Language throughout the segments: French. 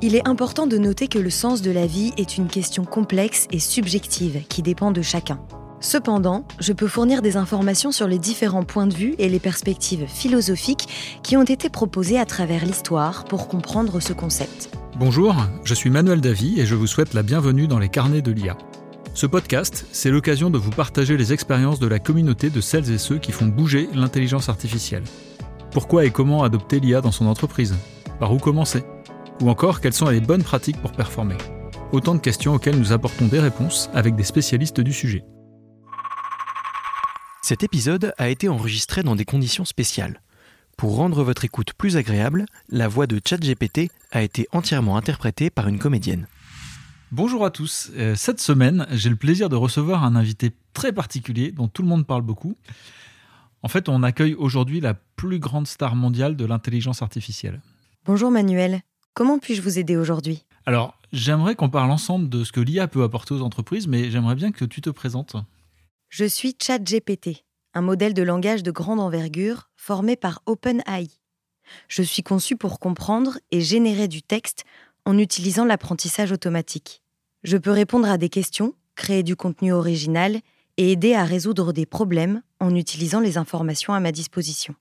Il est important de noter que le sens de la vie est une question complexe et subjective qui dépend de chacun. Cependant, je peux fournir des informations sur les différents points de vue et les perspectives philosophiques qui ont été proposées à travers l'histoire pour comprendre ce concept. Bonjour, je suis Manuel Davy et je vous souhaite la bienvenue dans les carnets de l'IA. Ce podcast, c'est l'occasion de vous partager les expériences de la communauté de celles et ceux qui font bouger l'intelligence artificielle. Pourquoi et comment adopter l'IA dans son entreprise? Par où commencer? Ou encore, quelles sont les bonnes pratiques pour performer Autant de questions auxquelles nous apportons des réponses avec des spécialistes du sujet. Cet épisode a été enregistré dans des conditions spéciales. Pour rendre votre écoute plus agréable, la voix de ChatGPT a été entièrement interprétée par une comédienne. Bonjour à tous. Euh, cette semaine, j'ai le plaisir de recevoir un invité très particulier dont tout le monde parle beaucoup. En fait, on accueille aujourd'hui la plus grande star mondiale de l'intelligence artificielle. Bonjour Manuel, comment puis-je vous aider aujourd'hui? Alors, j'aimerais qu'on parle ensemble de ce que l'IA peut apporter aux entreprises, mais j'aimerais bien que tu te présentes. Je suis ChatGPT, un modèle de langage de grande envergure formé par OpenAI. Je suis conçu pour comprendre et générer du texte en utilisant l'apprentissage automatique. Je peux répondre à des questions, créer du contenu original et aider à résoudre des problèmes en utilisant les informations à ma disposition.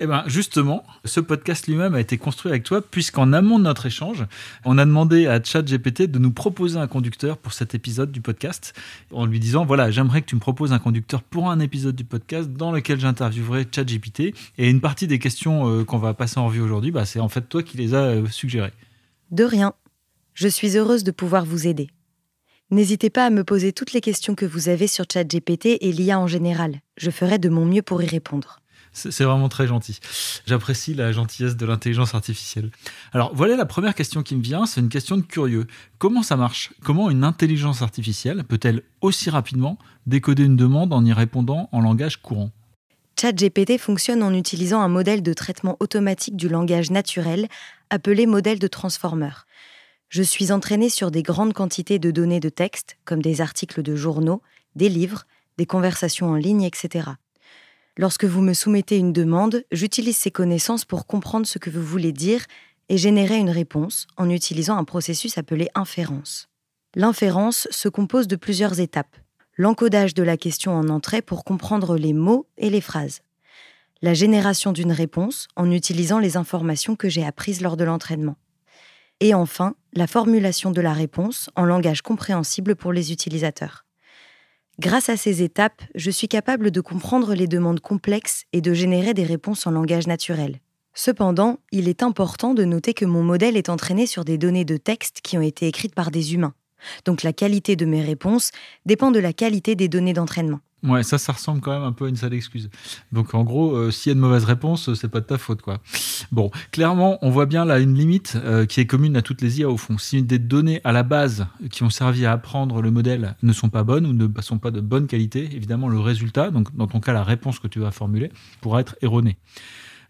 Eh bien, justement, ce podcast lui-même a été construit avec toi, puisqu'en amont de notre échange, on a demandé à ChatGPT de nous proposer un conducteur pour cet épisode du podcast, en lui disant voilà, j'aimerais que tu me proposes un conducteur pour un épisode du podcast dans lequel j'interviewerai ChatGPT. Et une partie des questions euh, qu'on va passer en revue aujourd'hui, bah, c'est en fait toi qui les as euh, suggérées. De rien. Je suis heureuse de pouvoir vous aider. N'hésitez pas à me poser toutes les questions que vous avez sur ChatGPT et l'IA en général. Je ferai de mon mieux pour y répondre. C'est vraiment très gentil. J'apprécie la gentillesse de l'intelligence artificielle. Alors voilà la première question qui me vient, c'est une question de curieux. Comment ça marche? Comment une intelligence artificielle peut-elle aussi rapidement décoder une demande en y répondant en langage courant? ChatGPT fonctionne en utilisant un modèle de traitement automatique du langage naturel appelé modèle de transformer. Je suis entraîné sur des grandes quantités de données de texte, comme des articles de journaux, des livres, des conversations en ligne, etc. Lorsque vous me soumettez une demande, j'utilise ces connaissances pour comprendre ce que vous voulez dire et générer une réponse en utilisant un processus appelé inférence. L'inférence se compose de plusieurs étapes. L'encodage de la question en entrée pour comprendre les mots et les phrases. La génération d'une réponse en utilisant les informations que j'ai apprises lors de l'entraînement. Et enfin, la formulation de la réponse en langage compréhensible pour les utilisateurs. Grâce à ces étapes, je suis capable de comprendre les demandes complexes et de générer des réponses en langage naturel. Cependant, il est important de noter que mon modèle est entraîné sur des données de texte qui ont été écrites par des humains. Donc la qualité de mes réponses dépend de la qualité des données d'entraînement. Ouais, ça, ça ressemble quand même un peu à une sale excuse. Donc, en gros, euh, s'il y a une mauvaise réponse, c'est pas de ta faute, quoi. Bon, clairement, on voit bien là une limite euh, qui est commune à toutes les IA au fond. Si des données à la base qui ont servi à apprendre le modèle ne sont pas bonnes ou ne sont pas de bonne qualité, évidemment, le résultat, donc dans ton cas, la réponse que tu vas formuler, pourra être erronée.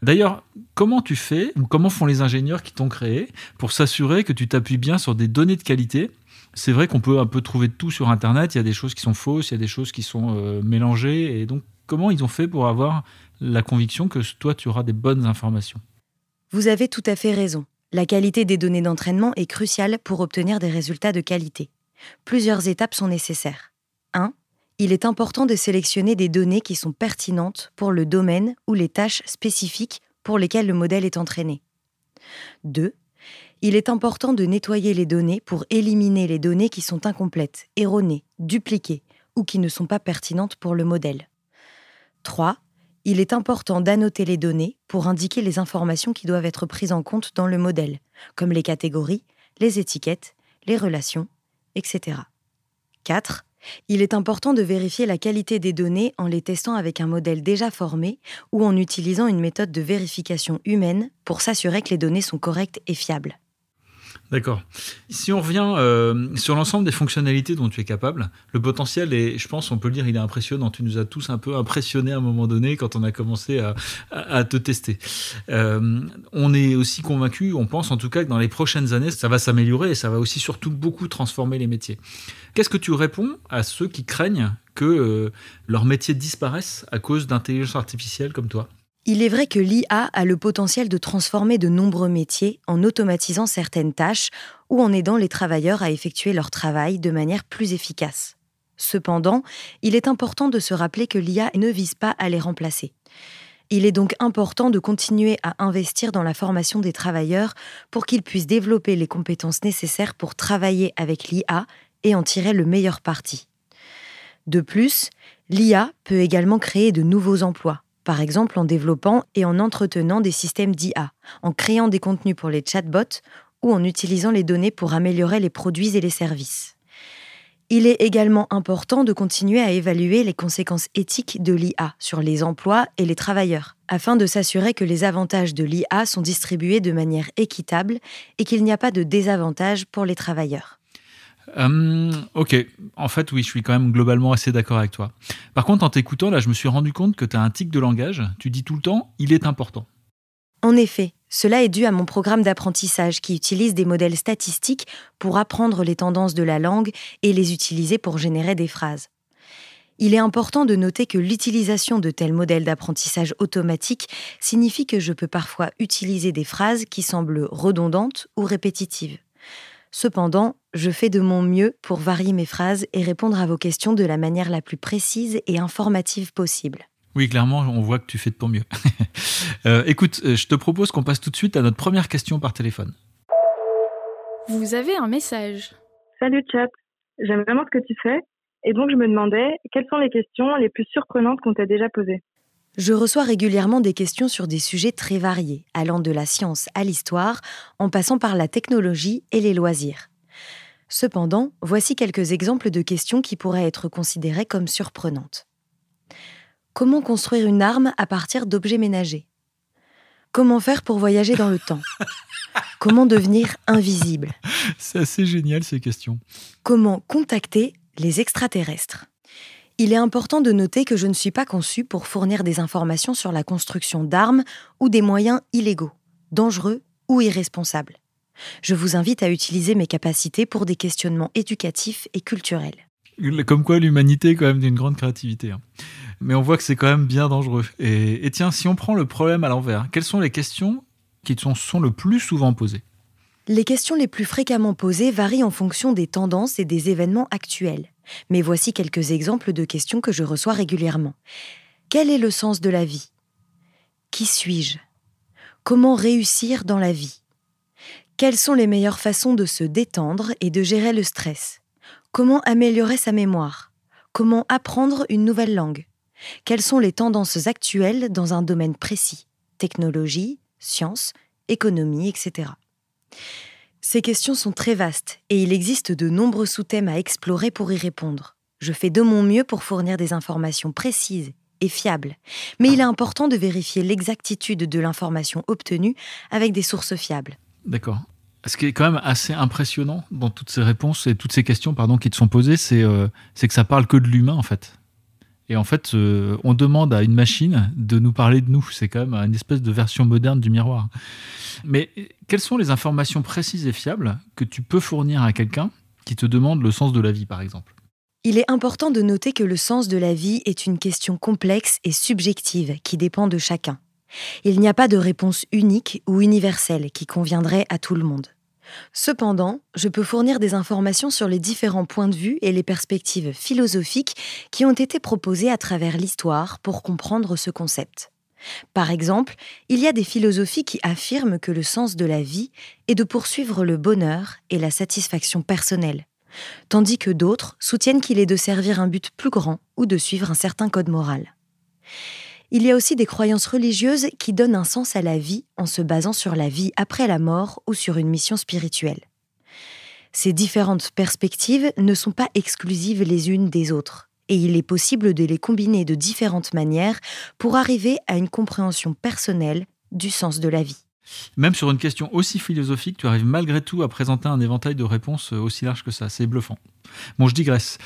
D'ailleurs, comment tu fais, ou comment font les ingénieurs qui t'ont créé pour s'assurer que tu t'appuies bien sur des données de qualité c'est vrai qu'on peut un peu trouver tout sur Internet. Il y a des choses qui sont fausses, il y a des choses qui sont euh, mélangées. Et donc, comment ils ont fait pour avoir la conviction que toi, tu auras des bonnes informations? Vous avez tout à fait raison. La qualité des données d'entraînement est cruciale pour obtenir des résultats de qualité. Plusieurs étapes sont nécessaires. 1. Il est important de sélectionner des données qui sont pertinentes pour le domaine ou les tâches spécifiques pour lesquelles le modèle est entraîné. 2 il est important de nettoyer les données pour éliminer les données qui sont incomplètes, erronées, dupliquées ou qui ne sont pas pertinentes pour le modèle. 3. Il est important d'annoter les données pour indiquer les informations qui doivent être prises en compte dans le modèle, comme les catégories, les étiquettes, les relations, etc. 4. Il est important de vérifier la qualité des données en les testant avec un modèle déjà formé ou en utilisant une méthode de vérification humaine pour s'assurer que les données sont correctes et fiables. D'accord. Si on revient euh, sur l'ensemble des fonctionnalités dont tu es capable, le potentiel est, je pense, on peut le dire, il est impressionnant. Tu nous as tous un peu impressionnés à un moment donné quand on a commencé à, te tester. Euh, on est aussi convaincu, on pense en tout cas que dans les prochaines années, ça va s'améliorer et ça va aussi surtout beaucoup transformer les métiers. Qu'est-ce que tu réponds à ceux qui craignent que euh, leur métier disparaisse à cause d'intelligence artificielle comme toi? Il est vrai que l'IA a le potentiel de transformer de nombreux métiers en automatisant certaines tâches ou en aidant les travailleurs à effectuer leur travail de manière plus efficace. Cependant, il est important de se rappeler que l'IA ne vise pas à les remplacer. Il est donc important de continuer à investir dans la formation des travailleurs pour qu'ils puissent développer les compétences nécessaires pour travailler avec l'IA et en tirer le meilleur parti. De plus, l'IA peut également créer de nouveaux emplois par exemple en développant et en entretenant des systèmes d'IA, en créant des contenus pour les chatbots ou en utilisant les données pour améliorer les produits et les services. Il est également important de continuer à évaluer les conséquences éthiques de l'IA sur les emplois et les travailleurs, afin de s'assurer que les avantages de l'IA sont distribués de manière équitable et qu'il n'y a pas de désavantages pour les travailleurs. Euh, ok, en fait, oui, je suis quand même globalement assez d'accord avec toi. Par contre, en t'écoutant, là, je me suis rendu compte que tu as un tic de langage. Tu dis tout le temps, il est important. En effet, cela est dû à mon programme d'apprentissage qui utilise des modèles statistiques pour apprendre les tendances de la langue et les utiliser pour générer des phrases. Il est important de noter que l'utilisation de tels modèles d'apprentissage automatique signifie que je peux parfois utiliser des phrases qui semblent redondantes ou répétitives. Cependant, je fais de mon mieux pour varier mes phrases et répondre à vos questions de la manière la plus précise et informative possible. Oui, clairement, on voit que tu fais de ton mieux. Euh, écoute, euh, je te propose qu'on passe tout de suite à notre première question par téléphone. Vous avez un message. Salut chat, j'aime vraiment ce que tu fais et donc je me demandais quelles sont les questions les plus surprenantes qu'on t'a déjà posées? Je reçois régulièrement des questions sur des sujets très variés, allant de la science à l'histoire, en passant par la technologie et les loisirs. Cependant, voici quelques exemples de questions qui pourraient être considérées comme surprenantes. Comment construire une arme à partir d'objets ménagers? Comment faire pour voyager dans le temps? Comment devenir invisible? C'est assez génial ces questions. Comment contacter les extraterrestres? Il est important de noter que je ne suis pas conçu pour fournir des informations sur la construction d'armes ou des moyens illégaux, dangereux ou irresponsables. Je vous invite à utiliser mes capacités pour des questionnements éducatifs et culturels. Comme quoi l'humanité est quand même d'une grande créativité. Hein. Mais on voit que c'est quand même bien dangereux. Et, tiens, si on prend le problème à l'envers, quelles sont les questions qui sont, sont le plus souvent posées? Les questions les plus fréquemment posées varient en fonction des tendances et des événements actuels. Mais voici quelques exemples de questions que je reçois régulièrement. Quel est le sens de la vie? Qui suis-je? Comment réussir dans la vie? Quelles sont les meilleures façons de se détendre et de gérer le stress? Comment améliorer sa mémoire? Comment apprendre une nouvelle langue? Quelles sont les tendances actuelles dans un domaine précis? Technologie, sciences, économie, etc. Ces questions sont très vastes et il existe de nombreux sous-thèmes à explorer pour y répondre. Je fais de mon mieux pour fournir des informations précises et fiables, mais il est important de vérifier l'exactitude de l'information obtenue avec des sources fiables. D'accord. Ce qui est quand même assez impressionnant dans toutes ces réponses et toutes ces questions pardon, qui te sont posées, c'est euh, que ça parle que de l'humain en fait. Et en fait, euh, on demande à une machine de nous parler de nous. C'est quand même une espèce de version moderne du miroir. Mais quelles sont les informations précises et fiables que tu peux fournir à quelqu'un qui te demande le sens de la vie, par exemple? Il est important de noter que le sens de la vie est une question complexe et subjective qui dépend de chacun. Il n'y a pas de réponse unique ou universelle qui conviendrait à tout le monde. Cependant, je peux fournir des informations sur les différents points de vue et les perspectives philosophiques qui ont été proposées à travers l'histoire pour comprendre ce concept. Par exemple, il y a des philosophies qui affirment que le sens de la vie est de poursuivre le bonheur et la satisfaction personnelle, tandis que d'autres soutiennent qu'il est de servir un but plus grand ou de suivre un certain code moral. Il y a aussi des croyances religieuses qui donnent un sens à la vie en se basant sur la vie après la mort ou sur une mission spirituelle. Ces différentes perspectives ne sont pas exclusives les unes des autres, et il est possible de les combiner de différentes manières pour arriver à une compréhension personnelle du sens de la vie. Même sur une question aussi philosophique, tu arrives malgré tout à présenter un éventail de réponses aussi large que ça. C'est bluffant. Bon, je digresse.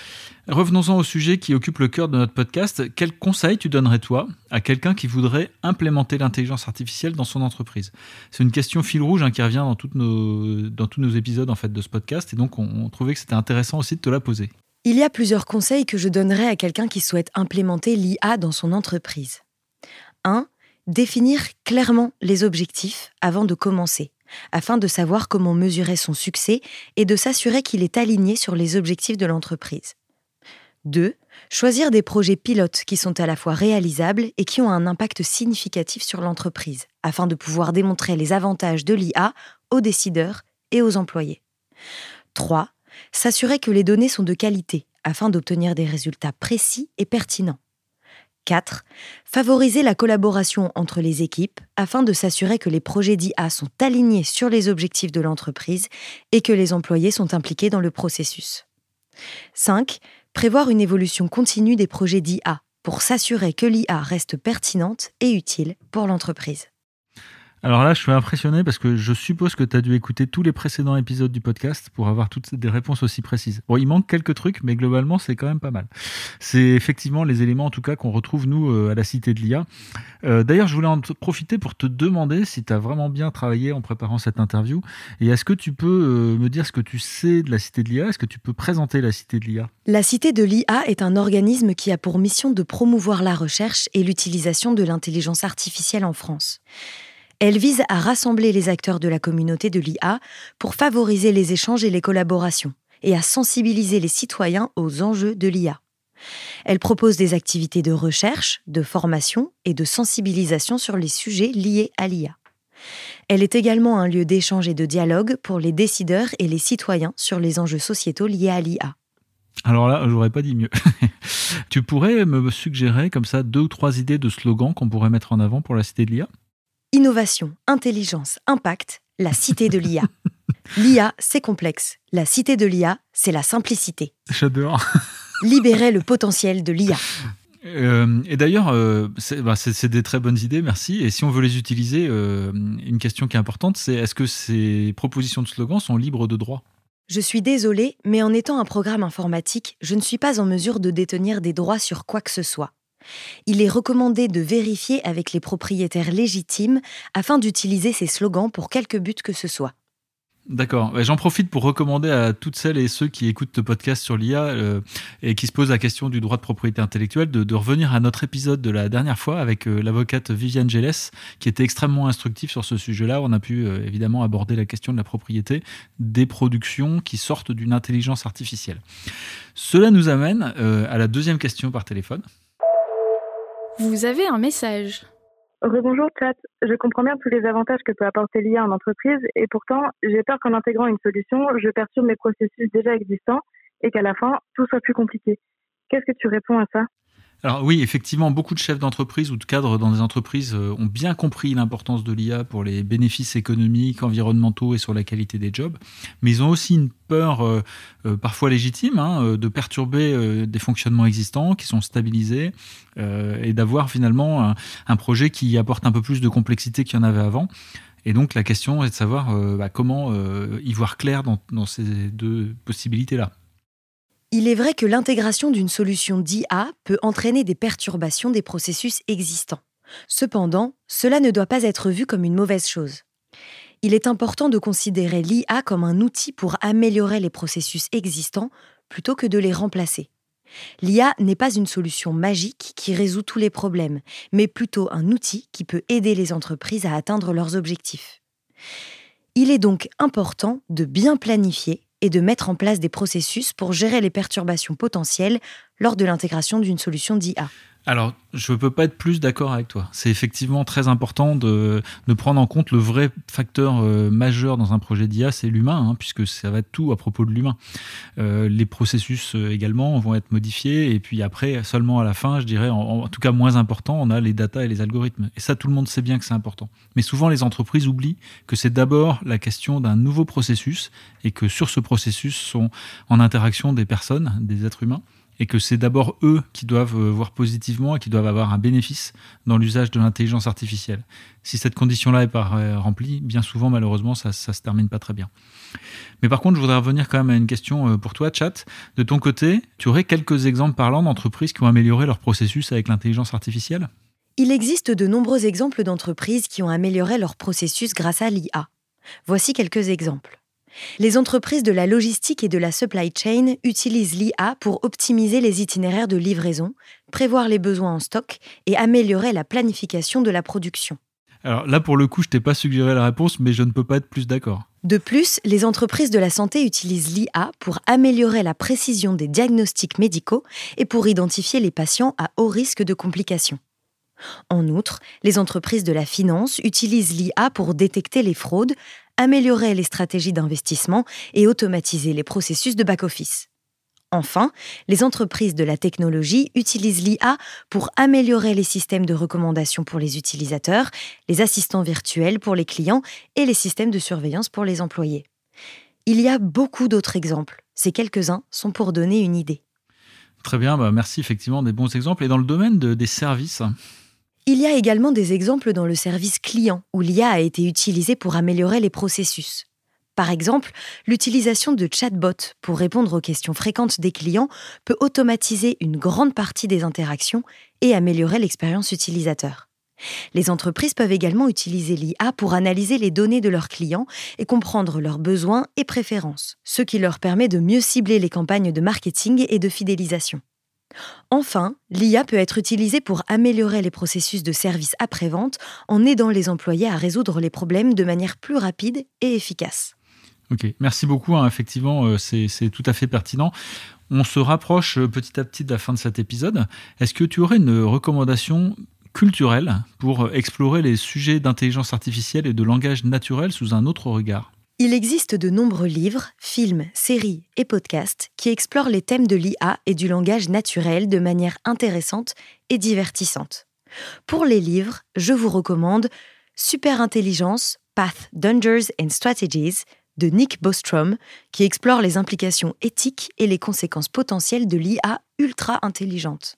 Revenons-en au sujet qui occupe le cœur de notre podcast. Quel conseil tu donnerais toi à quelqu'un qui voudrait implémenter l'intelligence artificielle dans son entreprise? C'est une question fil rouge hein, qui revient dans, nos, dans tous nos épisodes en fait de ce podcast et donc on, on trouvait que c'était intéressant aussi de te la poser. Il y a plusieurs conseils que je donnerais à quelqu'un qui souhaite implémenter l'IA dans son entreprise. 1. Définir clairement les objectifs avant de commencer, afin de savoir comment mesurer son succès et de s'assurer qu'il est aligné sur les objectifs de l'entreprise. 2. Choisir des projets pilotes qui sont à la fois réalisables et qui ont un impact significatif sur l'entreprise, afin de pouvoir démontrer les avantages de l'IA aux décideurs et aux employés. 3. S'assurer que les données sont de qualité, afin d'obtenir des résultats précis et pertinents. 4. Favoriser la collaboration entre les équipes afin de s'assurer que les projets d'IA sont alignés sur les objectifs de l'entreprise et que les employés sont impliqués dans le processus. 5. Prévoir une évolution continue des projets d'IA pour s'assurer que l'IA reste pertinente et utile pour l'entreprise. Alors là, je suis impressionné parce que je suppose que tu as dû écouter tous les précédents épisodes du podcast pour avoir toutes des réponses aussi précises. Bon, il manque quelques trucs, mais globalement, c'est quand même pas mal. C'est effectivement les éléments, en tout cas, qu'on retrouve, nous, euh, à la Cité de l'IA. Euh, d'ailleurs, je voulais en profiter pour te demander si tu as vraiment bien travaillé en préparant cette interview. Et est-ce que tu peux euh, me dire ce que tu sais de la Cité de l'IA Est-ce que tu peux présenter la Cité de l'IA La Cité de l'IA est un organisme qui a pour mission de promouvoir la recherche et l'utilisation de l'intelligence artificielle en France. Elle vise à rassembler les acteurs de la communauté de l'IA pour favoriser les échanges et les collaborations, et à sensibiliser les citoyens aux enjeux de l'IA. Elle propose des activités de recherche, de formation et de sensibilisation sur les sujets liés à l'IA. Elle est également un lieu d'échange et de dialogue pour les décideurs et les citoyens sur les enjeux sociétaux liés à l'IA. Alors là, j'aurais pas dit mieux. tu pourrais me suggérer comme ça deux ou trois idées de slogans qu'on pourrait mettre en avant pour la cité de l'IA Innovation, intelligence, impact, la cité de l'IA. L'IA, c'est complexe. La cité de l'IA, c'est la simplicité. J'adore. Libérer le potentiel de l'IA. Euh, et d'ailleurs, euh, bah, c'est des très bonnes idées, merci. Et si on veut les utiliser, euh, une question qui est importante, c'est est-ce que ces propositions de slogans sont libres de droit? Je suis désolée, mais en étant un programme informatique, je ne suis pas en mesure de détenir des droits sur quoi que ce soit il est recommandé de vérifier avec les propriétaires légitimes afin d'utiliser ces slogans pour quelque but que ce soit. D'accord. J'en profite pour recommander à toutes celles et ceux qui écoutent le podcast sur l'IA euh, et qui se posent la question du droit de propriété intellectuelle de, revenir à notre épisode de la dernière fois avec euh, l'avocate Viviane Gélès, qui était extrêmement instructif sur ce sujet-là. On a pu euh, évidemment aborder la question de la propriété des productions qui sortent d'une intelligence artificielle. Cela nous amène à la deuxième question par téléphone. Vous avez un message. Rebonjour chat, je comprends bien tous les avantages que peut apporter l'IA en entreprise et pourtant j'ai peur qu'en intégrant une solution, je perturbe mes processus déjà existants et qu'à la fin, tout soit plus compliqué. Qu'est-ce que tu réponds à ça? Alors oui, effectivement, beaucoup de chefs d'entreprise ou de cadres dans des entreprises euh, ont bien compris l'importance de l'IA pour les bénéfices économiques, environnementaux et sur la qualité des jobs, mais ils ont aussi une peur euh, euh, parfois légitime hein, de perturber des fonctionnements existants qui sont stabilisés et d'avoir finalement un, projet qui apporte un peu plus de complexité qu'il y en avait avant. Et donc la question est de savoir bah, comment y voir clair dans ces deux possibilités-là. Il est vrai que l'intégration d'une solution d'IA peut entraîner des perturbations des processus existants. Cependant, cela ne doit pas être vu comme une mauvaise chose. Il est important de considérer l'IA comme un outil pour améliorer les processus existants plutôt que de les remplacer. L'IA n'est pas une solution magique qui résout tous les problèmes, mais plutôt un outil qui peut aider les entreprises à atteindre leurs objectifs. Il est donc important de bien planifier et de mettre en place des processus pour gérer les perturbations potentielles lors de l'intégration d'une solution d'IA. Alors, je ne peux pas être plus d'accord avec toi. C'est effectivement très important de, prendre en compte le vrai facteur euh, majeur dans un projet d'IA, c'est l'humain, hein, puisque ça va être tout à propos de l'humain. Euh, les processus euh, également vont être modifiés, et puis après, seulement à la fin, je dirais, en, tout cas moins important, on a les datas et les algorithmes. Et ça, tout le monde sait bien que c'est important. Mais souvent, les entreprises oublient que c'est d'abord la question d'un nouveau processus, et que sur ce processus sont en interaction des personnes, des êtres humains et que c'est d'abord eux qui doivent euh, voir positivement et qui doivent avoir un bénéfice dans l'usage de l'intelligence artificielle. Si cette condition-là est pas euh, remplie, bien souvent, malheureusement, ça ne se termine pas très bien. Mais par contre, je voudrais revenir quand même à une question euh, pour toi, Chat. De ton côté, tu aurais quelques exemples parlants d'entreprises qui ont amélioré leur processus avec l'intelligence artificielle? Il existe de nombreux exemples d'entreprises qui ont amélioré leur processus grâce à l'IA. Voici quelques exemples. Les entreprises de la logistique et de la supply chain utilisent l'IA pour optimiser les itinéraires de livraison, prévoir les besoins en stock et améliorer la planification de la production. Alors là, pour le coup, je t'ai pas suggéré la réponse, mais je ne peux pas être plus d'accord. De plus, les entreprises de la santé utilisent l'IA pour améliorer la précision des diagnostics médicaux et pour identifier les patients à haut risque de complications. En outre, les entreprises de la finance utilisent l'IA pour détecter les fraudes, améliorer les stratégies d'investissement et automatiser les processus de back-office. Enfin, les entreprises de la technologie utilisent l'IA pour améliorer les systèmes de recommandation pour les utilisateurs, les assistants virtuels pour les clients et les systèmes de surveillance pour les employés. Il y a beaucoup d'autres exemples. Ces quelques-uns sont pour donner une idée. Très bien, bah merci effectivement des bons exemples. Et dans le domaine des services Il y a également des exemples dans le service client où l'IA a été utilisée pour améliorer les processus. Par exemple, l'utilisation de chatbots pour répondre aux questions fréquentes des clients peut automatiser une grande partie des interactions et améliorer l'expérience utilisateur. Les entreprises peuvent également utiliser l'IA pour analyser les données de leurs clients et comprendre leurs besoins et préférences, ce qui leur permet de mieux cibler les campagnes de marketing et de fidélisation. Enfin, l'IA peut être utilisée pour améliorer les processus de service après-vente en aidant les employés à résoudre les problèmes de manière plus rapide et efficace. Ok, merci beaucoup. Hein. Effectivement, euh, c'est tout à fait pertinent. On se rapproche euh, petit à petit de la fin de cet épisode. Est-ce que tu aurais une recommandation culturelle pour euh, explorer les sujets d'intelligence artificielle et de langage naturel sous un autre regard? Il existe de nombreux livres, films, séries et podcasts qui explorent les thèmes de l'IA et du langage naturel de manière intéressante et divertissante. Pour les livres, je vous recommande Super Intelligence, Path, Dangers and Strategies de Nick Bostrom, qui explore les implications éthiques et les conséquences potentielles de l'IA ultra intelligente.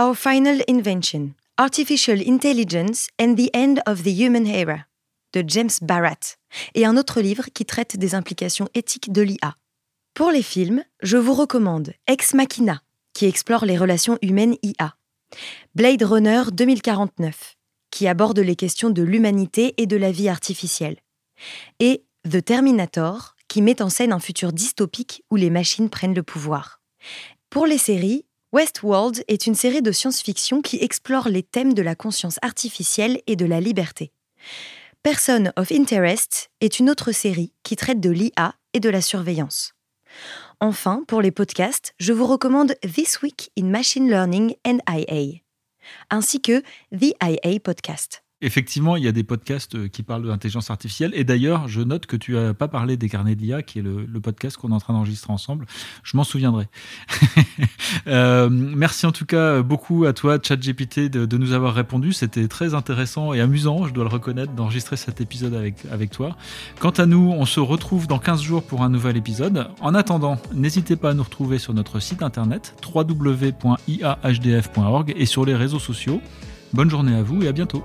Our Final Invention Artificial Intelligence and the End of the Human Era de James Barratt, et un autre livre qui traite des implications éthiques de l'IA. Pour les films, je vous recommande Ex Machina, qui explore les relations humaines-IA, Blade Runner 2049, qui aborde les questions de l'humanité et de la vie artificielle, et The Terminator, qui met en scène un futur dystopique où les machines prennent le pouvoir. Pour les séries, Westworld est une série de science-fiction qui explore les thèmes de la conscience artificielle et de la liberté. Person of Interest est une autre série qui traite de l'IA et de la surveillance. Enfin, pour les podcasts, je vous recommande This Week in Machine Learning and IA, ainsi que The IA Podcast. Effectivement, il y a des podcasts euh, qui parlent de l'intelligence artificielle. Et d'ailleurs, je note que tu n'as pas parlé des carnets d'IA, qui est le, podcast qu'on est en train d'enregistrer ensemble. Je m'en souviendrai. euh, merci en tout cas beaucoup à toi, ChatGPT, de, de nous avoir répondu. C'était très intéressant et amusant, je dois le reconnaître, d'enregistrer cet épisode avec, avec toi. Quant à nous, on se retrouve dans 15 jours pour un nouvel épisode. En attendant, n'hésitez pas à nous retrouver sur notre site internet www.iahdf.org et sur les réseaux sociaux. Bonne journée à vous et à bientôt.